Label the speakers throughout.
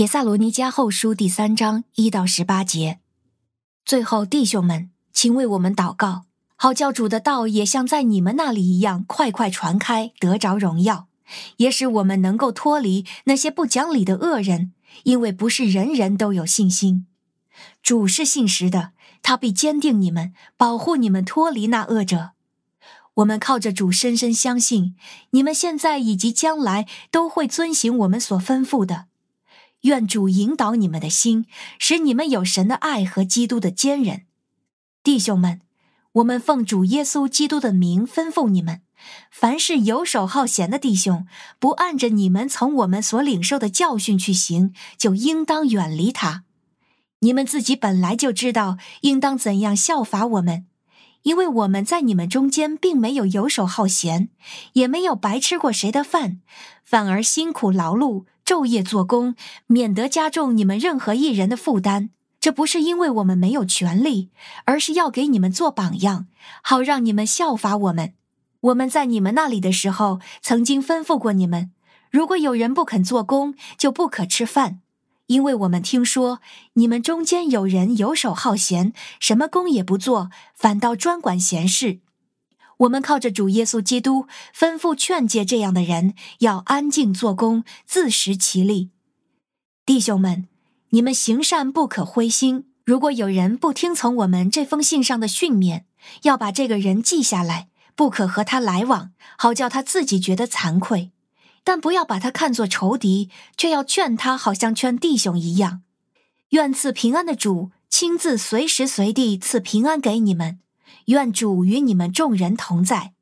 Speaker 1: 帖撒罗尼迦后书第三章一到十八节。最后，弟兄们，请为我们祷告，好叫主的道也像在你们那里一样，快快传开，得着荣耀，也使我们能够脱离那些不讲理的恶人，因为不是人人都有信心。主是信实的，他必坚定你们，保护你们脱离那恶者。我们靠着主深深相信，你们现在以及将来都会遵行我们所吩咐的。愿主引导你们的心，使你们有神的爱和基督的坚忍。弟兄们，我们奉主耶稣基督的名吩咐你们：凡是游手好闲的弟兄，不按着你们从我们所领受的教训去行，就应当远离他。你们自己本来就知道应当怎样效法我们。因为我们在你们中间并没有游手好闲，也没有白吃过谁的饭，反而辛苦劳碌，昼夜做工，免得加重你们任何一人的负担。这不是因为我们没有权力，而是要给你们做榜样，好让你们效法我们。我们在你们那里的时候，曾经吩咐过你们：如果有人不肯做工，就不可吃饭。因为我们听说你们中间有人游手好闲，什么工也不做，反倒专管闲事。我们靠着主耶稣基督，吩咐劝诫这样的人要安静做工，自食其力。弟兄们，你们行善不可灰心。如果有人不听从我们这封信上的训勉，要把这个人记下来，不可和他来往，好叫他自己觉得惭愧。但不要把他看作仇敌，却要劝他，好像劝弟兄一样。愿赐平安的主亲自随时随地赐平安给你们。愿主与你们众人同在。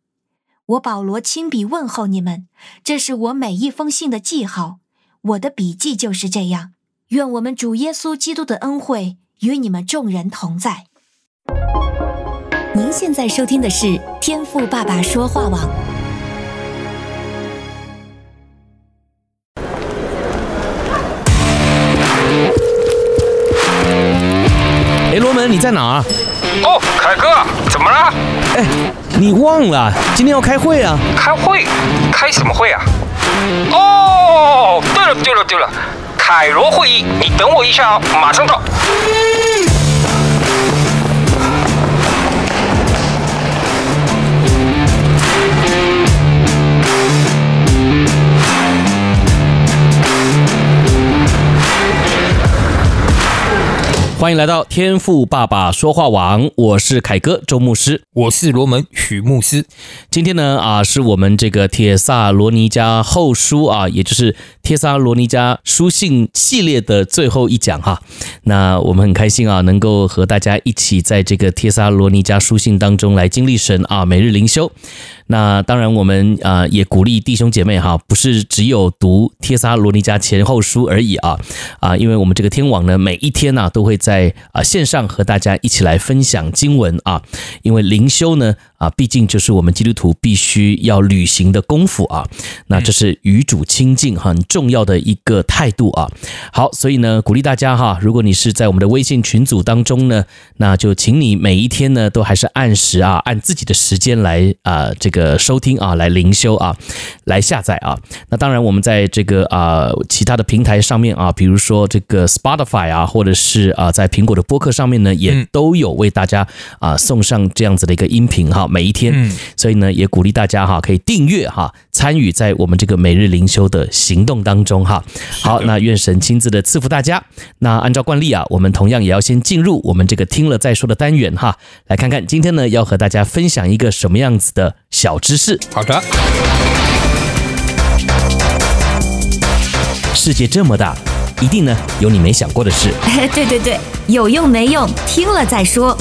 Speaker 1: 我保罗亲笔问候你们，这是我每一封信的记号。我的笔记就是这样。愿我们主耶稣基督的恩惠与你们众人同在。您现在收听的是天赋爸爸说话网。
Speaker 2: 哎罗门，你在哪儿？
Speaker 3: 哦，凯哥，怎么了？
Speaker 2: 哎，你忘了今天要开会啊？
Speaker 3: 开会？开什么会啊？哦，对了对了对了，凯罗会议，你等我一下哦，马上到。
Speaker 2: 欢迎来到天赋爸爸说话网，我是凯哥周牧师，
Speaker 4: 我是罗门许牧师。
Speaker 2: 今天呢啊，是我们这个铁萨罗尼迦后书啊，也就是铁萨罗尼迦书信系列的最后一讲哈。那我们很开心啊，能够和大家一起在这个铁萨罗尼迦书信当中来经历神啊，每日灵修。那当然，我们啊也鼓励弟兄姐妹哈，不是只有读帖撒罗尼迦前后书而已啊啊，因为我们这个天网呢，每一天呢都会在在啊线上和大家一起来分享经文啊，因为灵修呢。啊，毕竟就是我们基督徒必须要履行的功夫啊，那这是与主亲近很重要的一个态度啊。好，所以呢，鼓励大家哈，如果你是在我们的微信群组当中呢，那就请你每一天呢都还是按时啊，按自己的时间来啊，这个收听啊，来灵修啊，来下载啊。那当然，我们在这个啊其他的平台上面啊，比如说这个 Spotify 啊，或者是啊在苹果的播客上面呢，也都有为大家啊送上这样子的一个音频哈。每一天，所以呢，也鼓励大家哈，可以订阅哈，参与在我们这个每日灵修的行动当中哈。好，那愿神亲自的赐福大家。那按照惯例啊，我们同样也要先进入我们这个听了再说的单元哈，来看看今天呢要和大家分享一个什么样子的小知识。
Speaker 4: 好的，
Speaker 2: 世界这么大，一定呢有你没想过的事。
Speaker 1: 对对对，有用没用，听了再说。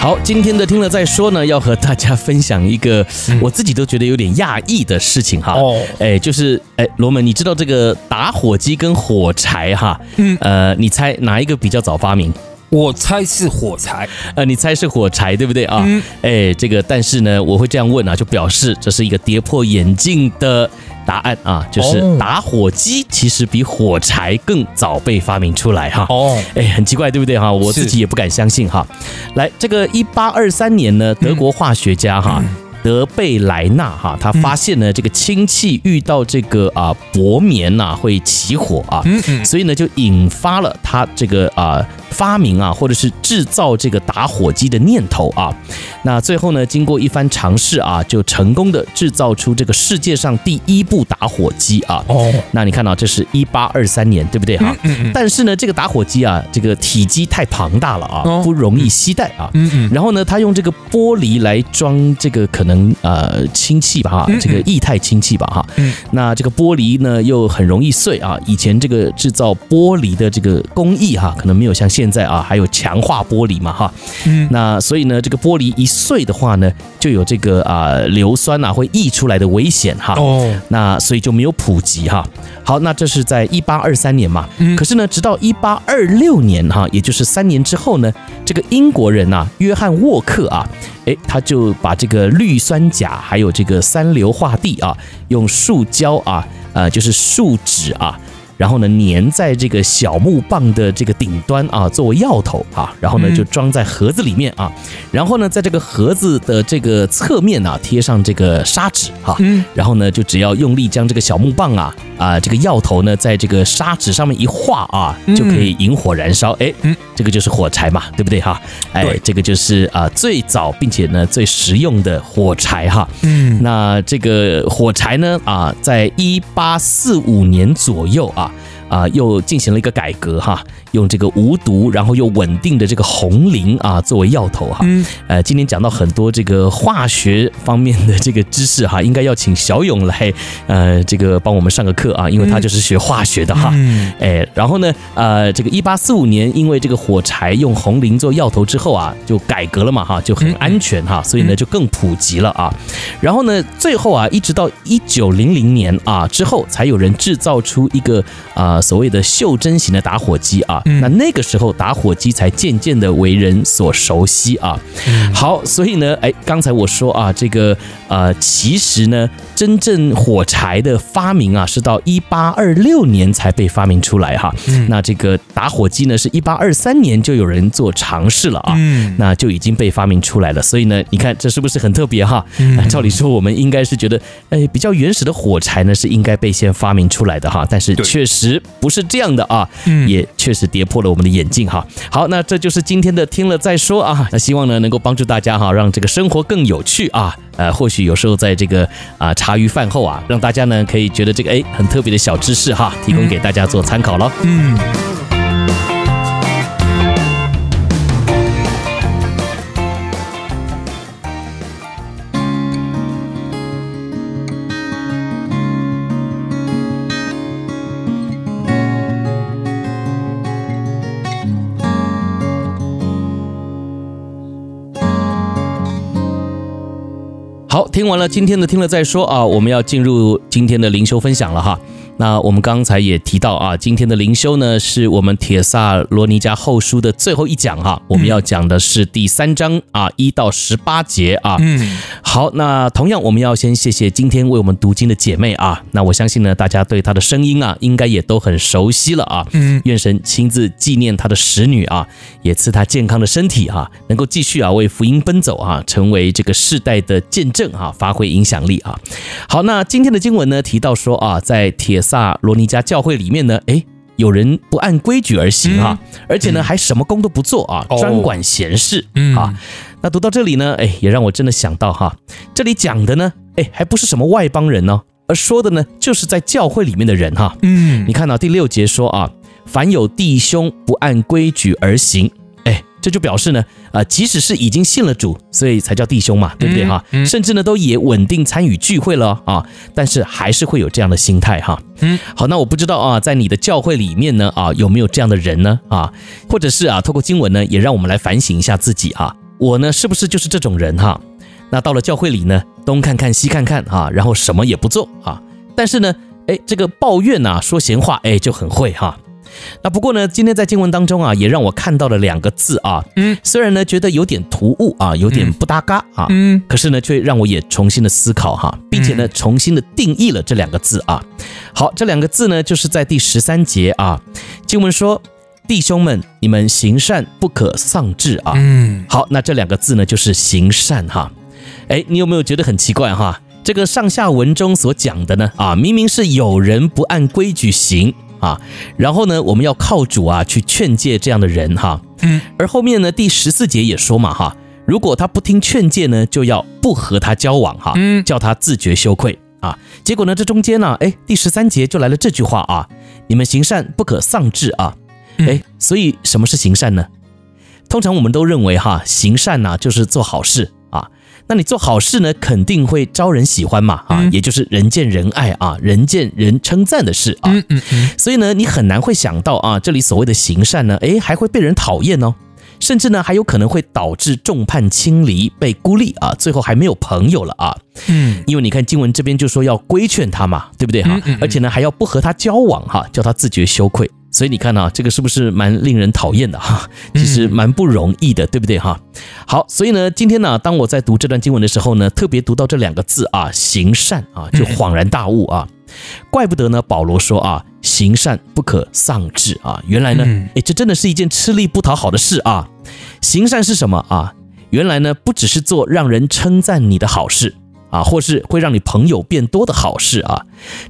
Speaker 2: 好，今天的听了再说呢，要和大家分享一个我自己都觉得有点讶异的事情哈。哦，哎，就是哎，罗门，你知道这个打火机跟火柴哈？嗯，呃，你猜哪一个比较早发明？
Speaker 4: 我猜是火柴。
Speaker 2: 呃，你猜是火柴对不对啊？嗯。哎，这个但是呢，我会这样问啊，就表示这是一个跌破眼镜的。答案啊，就是打火机其实比火柴更早被发明出来哈。
Speaker 4: 哦，
Speaker 2: 哎，很奇怪，对不对哈？我自己也不敢相信哈。来，这个一八二三年呢，德国化学家哈。嗯德贝莱纳哈，他发现呢，这个氢气遇到这个啊薄棉呐会起火啊，所以呢就引发了他这个啊发明啊，或者是制造这个打火机的念头啊。那最后呢，经过一番尝试啊，就成功的制造出这个世界上第一部打火机啊。哦，那你看到这是一八二三年，对不对哈？但是呢，这个打火机啊，这个体积太庞大了啊，不容易携带啊。嗯嗯。然后呢，他用这个玻璃来装这个可能。呃，氢气吧哈，这个液态氢气吧哈，嗯，那这个玻璃呢又很容易碎啊。以前这个制造玻璃的这个工艺哈，可能没有像现在啊，还有强化玻璃嘛哈，嗯，那所以呢，这个玻璃一碎的话呢，就有这个啊硫酸啊会溢出来的危险哈。哦，那所以就没有普及哈。好，那这是在一八二三年嘛，嗯，可是呢，直到一八二六年哈，也就是三年之后呢，这个英国人呐，约翰沃克啊。哎，他就把这个氯酸钾还有这个三硫化地啊，用塑胶啊，呃，就是树脂啊。然后呢，粘在这个小木棒的这个顶端啊，作为药头啊，然后呢就装在盒子里面啊，然后呢在这个盒子的这个侧面啊贴上这个砂纸哈，然后呢就只要用力将这个小木棒啊啊这个药头呢在这个砂纸上面一画啊，就可以引火燃烧，哎，这个就是火柴嘛，对不对哈？哎，这个就是啊最早并且呢最实用的火柴哈。嗯，那这个火柴呢啊，在一八四五年左右啊。啊，又进行了一个改革哈，用这个无毒然后又稳定的这个红磷啊作为药头哈。嗯。呃，今天讲到很多这个化学方面的这个知识哈，应该要请小勇来呃这个帮我们上个课啊，因为他就是学化学的哈。嗯。哎，然后呢，呃，这个一八四五年，因为这个火柴用红磷做药头之后啊，就改革了嘛哈，就很安全哈，所以呢就更普及了啊。然后呢，最后啊，一直到一九零零年啊之后，才有人制造出一个啊。所谓的袖珍型的打火机啊，那那个时候打火机才渐渐的为人所熟悉啊。好，所以呢，哎，刚才我说啊，这个呃，其实呢，真正火柴的发明啊，是到一八二六年才被发明出来哈。那这个打火机呢，是一八二三年就有人做尝试了啊，那就已经被发明出来了。所以呢，你看这是不是很特别哈？照理说，我们应该是觉得，哎，比较原始的火柴呢，是应该被先发明出来的哈。但是确实。不是这样的啊，也确实跌破了我们的眼镜哈。好，那这就是今天的听了再说啊。那希望呢能够帮助大家哈，让这个生活更有趣啊。呃，或许有时候在这个啊茶余饭后啊，让大家呢可以觉得这个哎很特别的小知识哈，提供给大家做参考喽。嗯。好，听完了今天的听了再说啊，我们要进入今天的灵修分享了哈。那我们刚才也提到啊，今天的灵修呢，是我们铁萨罗尼迦后书的最后一讲哈。我们要讲的是第三章啊，一到十八节啊。嗯，好，那同样我们要先谢谢今天为我们读经的姐妹啊。那我相信呢，大家对她的声音啊，应该也都很熟悉了啊。嗯，愿神亲自纪念她的使女啊，也赐她健康的身体啊，能够继续啊为福音奔走啊，成为这个世代的见证啊，发挥影响力啊。好，那今天的经文呢，提到说啊，在帖撒罗尼加教会里面呢，哎，有人不按规矩而行啊，而且呢还什么工都不做啊，专管闲事啊。那读到这里呢，哎，也让我真的想到哈，这里讲的呢，哎，还不是什么外邦人呢，而说的呢，就是在教会里面的人哈。嗯，你看到第六节说啊，凡有弟兄不按规矩而行。这就表示呢，呃，即使是已经信了主，所以才叫弟兄嘛，对不对哈？嗯，甚至呢，都也稳定参与聚会了啊，但是还是会有这样的心态哈。嗯，好，那我不知道啊，在你的教会里面呢，啊，有没有这样的人呢？啊，或者是啊，透过经文呢，也让我们来反省一下自己啊，我呢，是不是就是这种人哈？那到了教会里呢，东看看西看看啊，然后什么也不做啊，但是呢，哎，这个抱怨呐，说闲话，哎，就很会哈。那不过呢，今天在经文当中啊，也让我看到了两个字啊，嗯，虽然呢觉得有点突兀啊，有点不搭嘎啊，嗯，可是呢却让我也重新的思考哈，并且呢重新的定义了这两个字啊。好，这两个字呢就是在第十三节啊，经文说：“弟兄们，你们行善不可丧志啊。”嗯，好，那这两个字呢就是行善哈。哎，你有没有觉得很奇怪哈？这个上下文中所讲的呢啊，明明是有人不按规矩行。啊，然后呢，我们要靠主啊去劝诫这样的人哈。嗯，而后面呢，第十四节也说嘛哈，如果他不听劝诫呢，就要不和他交往哈，嗯，叫他自觉羞愧啊。结果呢，这中间呢，哎，第十三节就来了这句话啊，你们行善不可丧志啊。哎，所以什么是行善呢？通常我们都认为哈，行善呐就是做好事。那你做好事呢，肯定会招人喜欢嘛，啊，也就是人见人爱啊，人见人称赞的事啊，嗯嗯嗯，所以呢，你很难会想到啊，这里所谓的行善呢，诶，还会被人讨厌哦，甚至呢，还有可能会导致众叛亲离，被孤立啊，最后还没有朋友了啊，嗯，因为你看经文这边就说要规劝他嘛，对不对哈？而且呢，还要不和他交往哈，叫他自觉羞愧。所以你看啊，这个是不是蛮令人讨厌的哈？其实蛮不容易的，对不对哈？好，所以呢，今天呢，当我在读这段经文的时候呢，特别读到这两个字啊，行善啊，就恍然大悟啊，怪不得呢，保罗说啊，行善不可丧志啊，原来呢，诶，这真的是一件吃力不讨好的事啊。行善是什么啊？原来呢，不只是做让人称赞你的好事。啊，或是会让你朋友变多的好事啊，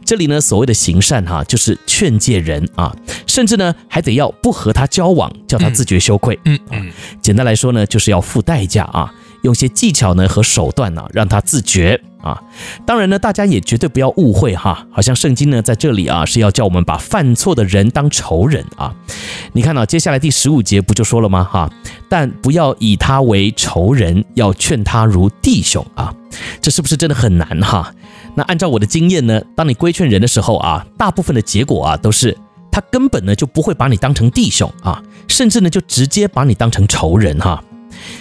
Speaker 2: 这里呢，所谓的行善哈，就是劝诫人啊，甚至呢还得要不和他交往，叫他自觉羞愧。嗯嗯，简单来说呢，就是要付代价啊。用些技巧呢和手段呢，让他自觉啊。当然呢，大家也绝对不要误会哈，好像圣经呢在这里啊是要叫我们把犯错的人当仇人啊。你看到接下来第十五节不就说了吗？哈，但不要以他为仇人，要劝他如弟兄啊。这是不是真的很难哈？那按照我的经验呢，当你规劝人的时候啊，大部分的结果啊都是他根本呢就不会把你当成弟兄啊，甚至呢就直接把你当成仇人哈。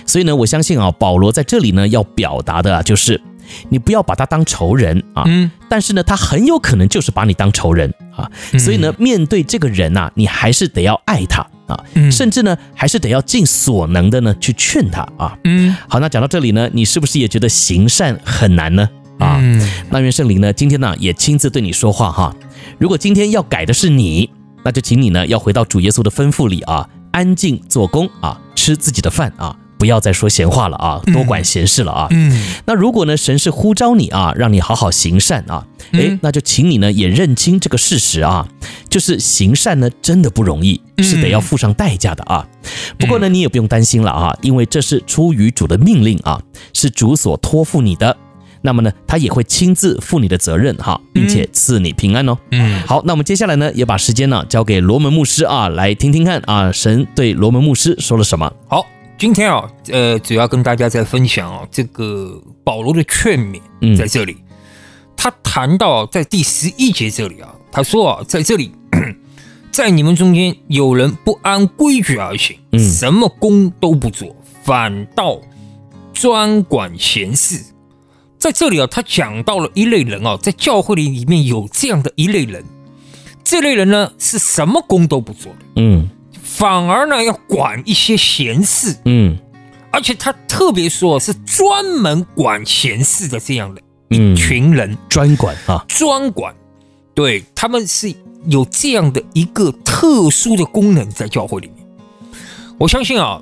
Speaker 2: 所以呢，我相信啊，保罗在这里呢要表达的啊，就是你不要把他当仇人啊，嗯，但是呢，他很有可能就是把你当仇人啊，所以呢，面对这个人呐，你还是得要爱他啊，甚至呢，还是得要尽所能的呢去劝他啊，嗯，好，那讲到这里呢，你是不是也觉得行善很难呢？啊，那愿圣灵呢今天呢也亲自对你说话哈，如果今天要改的是你，那就请你呢要回到主耶稣的吩咐里啊，安静做工啊，吃自己的饭啊。不要再说闲话了啊，多管闲事了啊。嗯，那如果呢，神是呼召你啊，让你好好行善啊，诶，那就请你呢也认清这个事实啊，就是行善呢真的不容易，是得要付上代价的啊。不过呢，你也不用担心了啊，因为这是出于主的命令啊，是主所托付你的，那么呢，他也会亲自负你的责任哈，并且赐你平安哦。嗯，好，那我们接下来呢，也把时间呢交给罗门牧师啊，来听听看啊，神对罗门牧师说了什么。
Speaker 4: 好。今天啊，呃，主要跟大家在分享啊，这个保罗的劝勉在这里。他谈到在第十一节这里啊，他说啊，在这里，在你们中间有人不按规矩而行，什么工都不做，反倒专管闲事。在这里啊，他讲到了一类人啊，在教会里里面有这样的一类人，这类人呢是什么工都不做的，嗯。反而呢，要管一些闲事，嗯，而且他特别说是专门管闲事的这样的一群人，嗯、
Speaker 2: 专管啊，
Speaker 4: 专管，对，他们是有这样的一个特殊的功能在教会里面。我相信啊，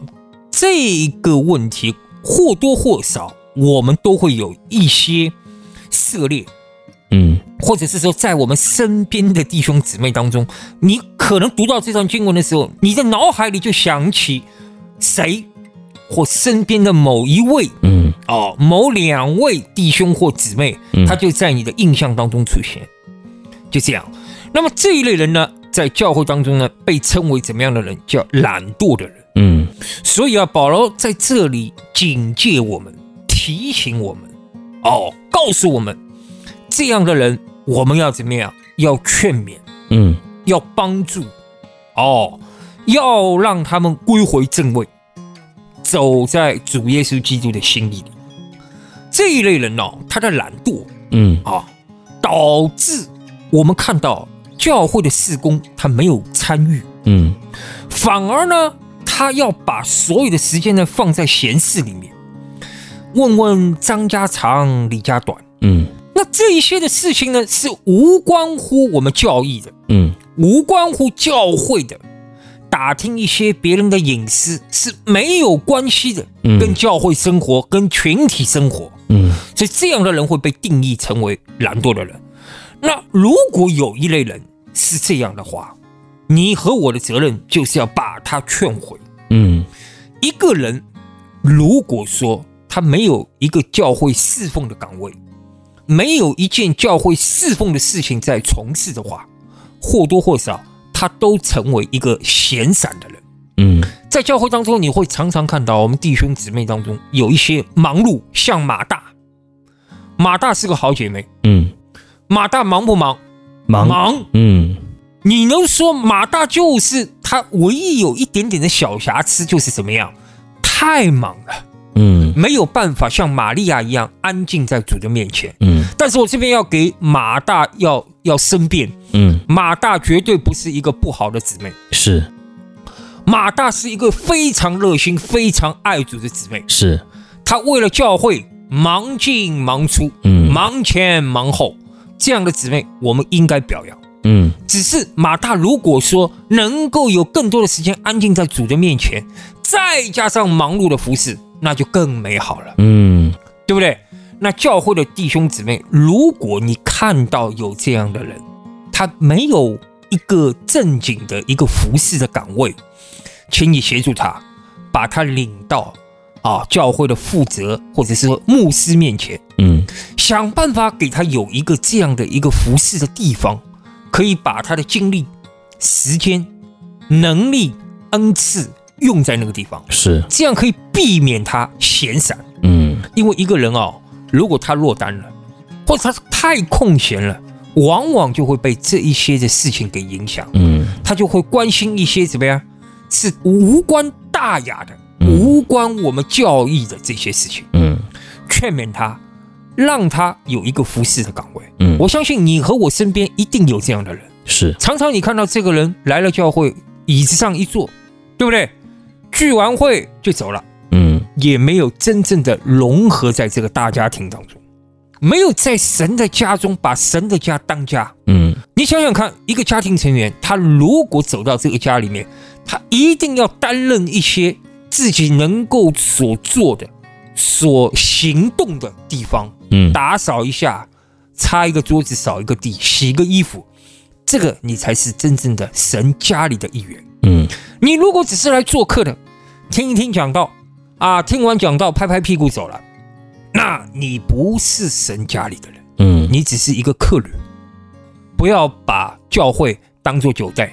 Speaker 4: 这个问题或多或少我们都会有一些涉猎。嗯，或者是说，在我们身边的弟兄姊妹当中，你可能读到这段经文的时候，你的脑海里就想起谁，或身边的某一位，嗯，哦，某两位弟兄或姊妹，他就在你的印象当中出现，就这样。那么这一类人呢，在教会当中呢，被称为怎么样的人？叫懒惰的人。嗯，所以啊，保罗在这里警戒我们，提醒我们，哦，告诉我们。这样的人，我们要怎么样？要劝勉，嗯，要帮助，哦，要让他们归回正位，走在主耶稣基督的心意里。这一类人呢、哦，他的懒惰，嗯。啊，导致我们看到教会的事工他没有参与，
Speaker 2: 嗯，
Speaker 4: 反而呢，他要把所有的时间呢放在闲事里面，问问张家长李家短，
Speaker 2: 嗯
Speaker 4: 那这一些的事情呢，是无关乎我们教义的，
Speaker 2: 嗯。
Speaker 4: 无关乎教会的，打听一些别人的隐私是没有关系的，
Speaker 2: 嗯。
Speaker 4: 跟教会生活、跟群体生活，
Speaker 2: 嗯。
Speaker 4: 所以这样的人会被定义成为懒惰的人。那如果有一类人是这样的话，你和我的责任就是要把他劝回。
Speaker 2: 嗯。
Speaker 4: 一个人如果说他没有一个教会侍奉的岗位，没有一件教会侍奉的事情在从事的话，或多或少他都成为一个闲散的人。
Speaker 2: 嗯
Speaker 4: 在教会当中，你会常常看到我们弟兄姊妹当中有一些忙碌，像马大。马大是个好姐妹，
Speaker 2: 嗯，
Speaker 4: 马大忙不忙？
Speaker 2: 忙
Speaker 4: 忙。
Speaker 2: 嗯
Speaker 4: 你能说马大就是他唯一有一点点的小瑕疵，就是怎么样？太忙了。
Speaker 2: 嗯。
Speaker 4: 没有办法像玛利亚一样安静在主的面前。
Speaker 2: 嗯。
Speaker 4: 但是我这边要给马大要要申辩，
Speaker 2: 嗯，
Speaker 4: 马大绝对不是一个不好的姊妹，
Speaker 2: 是。
Speaker 4: 马大是一个非常热心、非常爱主的姊妹。
Speaker 2: 是，
Speaker 4: 她为了教会忙进忙出，
Speaker 2: 嗯。
Speaker 4: 忙前忙后，这样的姊妹我们应该表扬。
Speaker 2: 嗯。
Speaker 4: 只是马大如果说能够有更多的时间安静在主的面前，再加上忙碌的服侍，那就更美好了。
Speaker 2: 嗯
Speaker 4: 对不对？那教会的弟兄姊妹，如果你看到有这样的人，他没有一个正经的一个服侍的岗位，请你协助他，把他领到啊教会的负责或者是牧师面前，
Speaker 2: 嗯
Speaker 4: 想办法给他有一个这样的一个服侍的地方，可以把他的精力、时间、能力、恩赐用在那个地方，
Speaker 2: 是，
Speaker 4: 这样可以避免他闲散。
Speaker 2: 嗯。
Speaker 4: 因为一个人哦，如果他落单了，或者他太空闲了，往往就会被这一些的事情给影响，
Speaker 2: 嗯。
Speaker 4: 他就会关心一些怎么样，是无关大雅的、
Speaker 2: 嗯。
Speaker 4: 无关我们教义的这些事情，
Speaker 2: 嗯。
Speaker 4: 劝勉他，让他有一个服侍的岗位。
Speaker 2: 嗯，
Speaker 4: 我相信你和我身边一定有这样的人，
Speaker 2: 是，
Speaker 4: 常常你看到这个人来了教会，椅子上一坐，对不对？聚完会就走了。
Speaker 2: 嗯
Speaker 4: 也没有真正的融合在这个大家庭当中，没有在神的家中把神的家当家。
Speaker 2: 嗯
Speaker 4: 你想想看，一个家庭成员，他如果走到这个家里面，他一定要担任一些自己能够所做的、所行动的地方，
Speaker 2: 嗯
Speaker 4: 打扫一下，擦一个桌子，扫一个地，洗个衣服，这个你才是真正的神家里的一员。
Speaker 2: 嗯
Speaker 4: 你如果只是来做客的，听一听讲道啊，听完讲道拍拍屁股走了，那你不是神家里的人，
Speaker 2: 嗯
Speaker 4: 你只是一个客人。不要把教会当做酒店，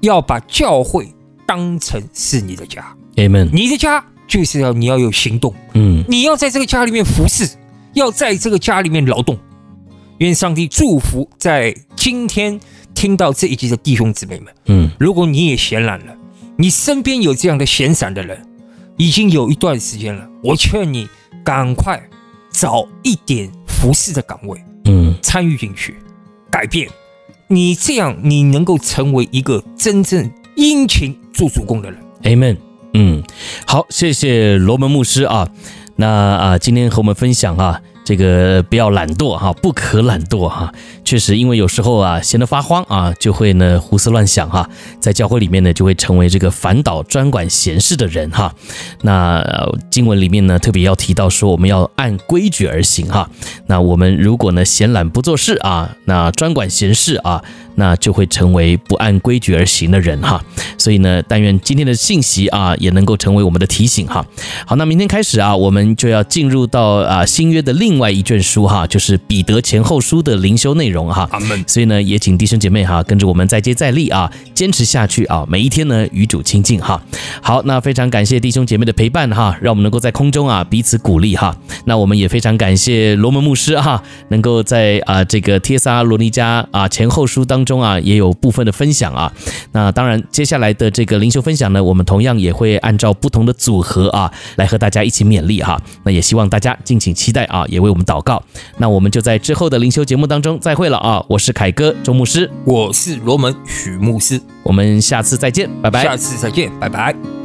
Speaker 4: 要把教会当成是你的家。
Speaker 2: ，Amen，
Speaker 4: 你的家就是要你要有行动，
Speaker 2: 嗯
Speaker 4: 你要在这个家里面服侍，要在这个家里面劳动。愿上帝祝福在今天听到这一集的弟兄姊妹们。
Speaker 2: 嗯
Speaker 4: 如果你也闲懒了，你身边有这样的闲散的人，已经有一段时间了，我劝你赶快找一点服侍的岗位
Speaker 2: 嗯
Speaker 4: 参与进去，改变。你这样，你能够成为一个真正殷勤做主公的人。
Speaker 2: ，Amen，嗯，好，谢谢罗门牧师啊，那啊，今天和我们分享啊。这个不要懒惰哈，不可懒惰哈。确实，因为有时候啊，闲得发慌啊，就会呢胡思乱想哈，在教会里面呢，就会成为这个反倒专管闲事的人哈。那经文里面呢，特别要提到说，我们要按规矩而行哈。那我们如果呢闲懒不做事啊，那专管闲事啊，那就会成为不按规矩而行的人哈。所以呢，但愿今天的信息啊，也能够成为我们的提醒哈。好，那明天开始啊，我们就要进入到啊新约的另外一卷书哈，就是彼得前后书的灵修内容哈。
Speaker 4: 阿门。
Speaker 2: 所以呢，也请弟兄姐妹哈，跟着我们再接再厉啊，坚持下去啊，每一天呢与主亲近哈。好，那非常感谢弟兄姐妹的陪伴哈，让我们能够在空中啊彼此鼓励哈。那我们也非常感谢罗门牧师哈，能够在啊这个帖撒罗尼迦啊前后书当当中啊，也有部分的分享啊。那当然，接下来的这个灵修分享呢，我们同样也会按照不同的组合啊，来和大家一起勉励哈。那也希望大家敬请期待啊，也为我们祷告。那我们就在之后的灵修节目当中再会了啊！我是凯哥周牧师，
Speaker 4: 我是罗门许牧师，
Speaker 2: 我们下次再见，拜拜。
Speaker 4: 下次再见，拜拜。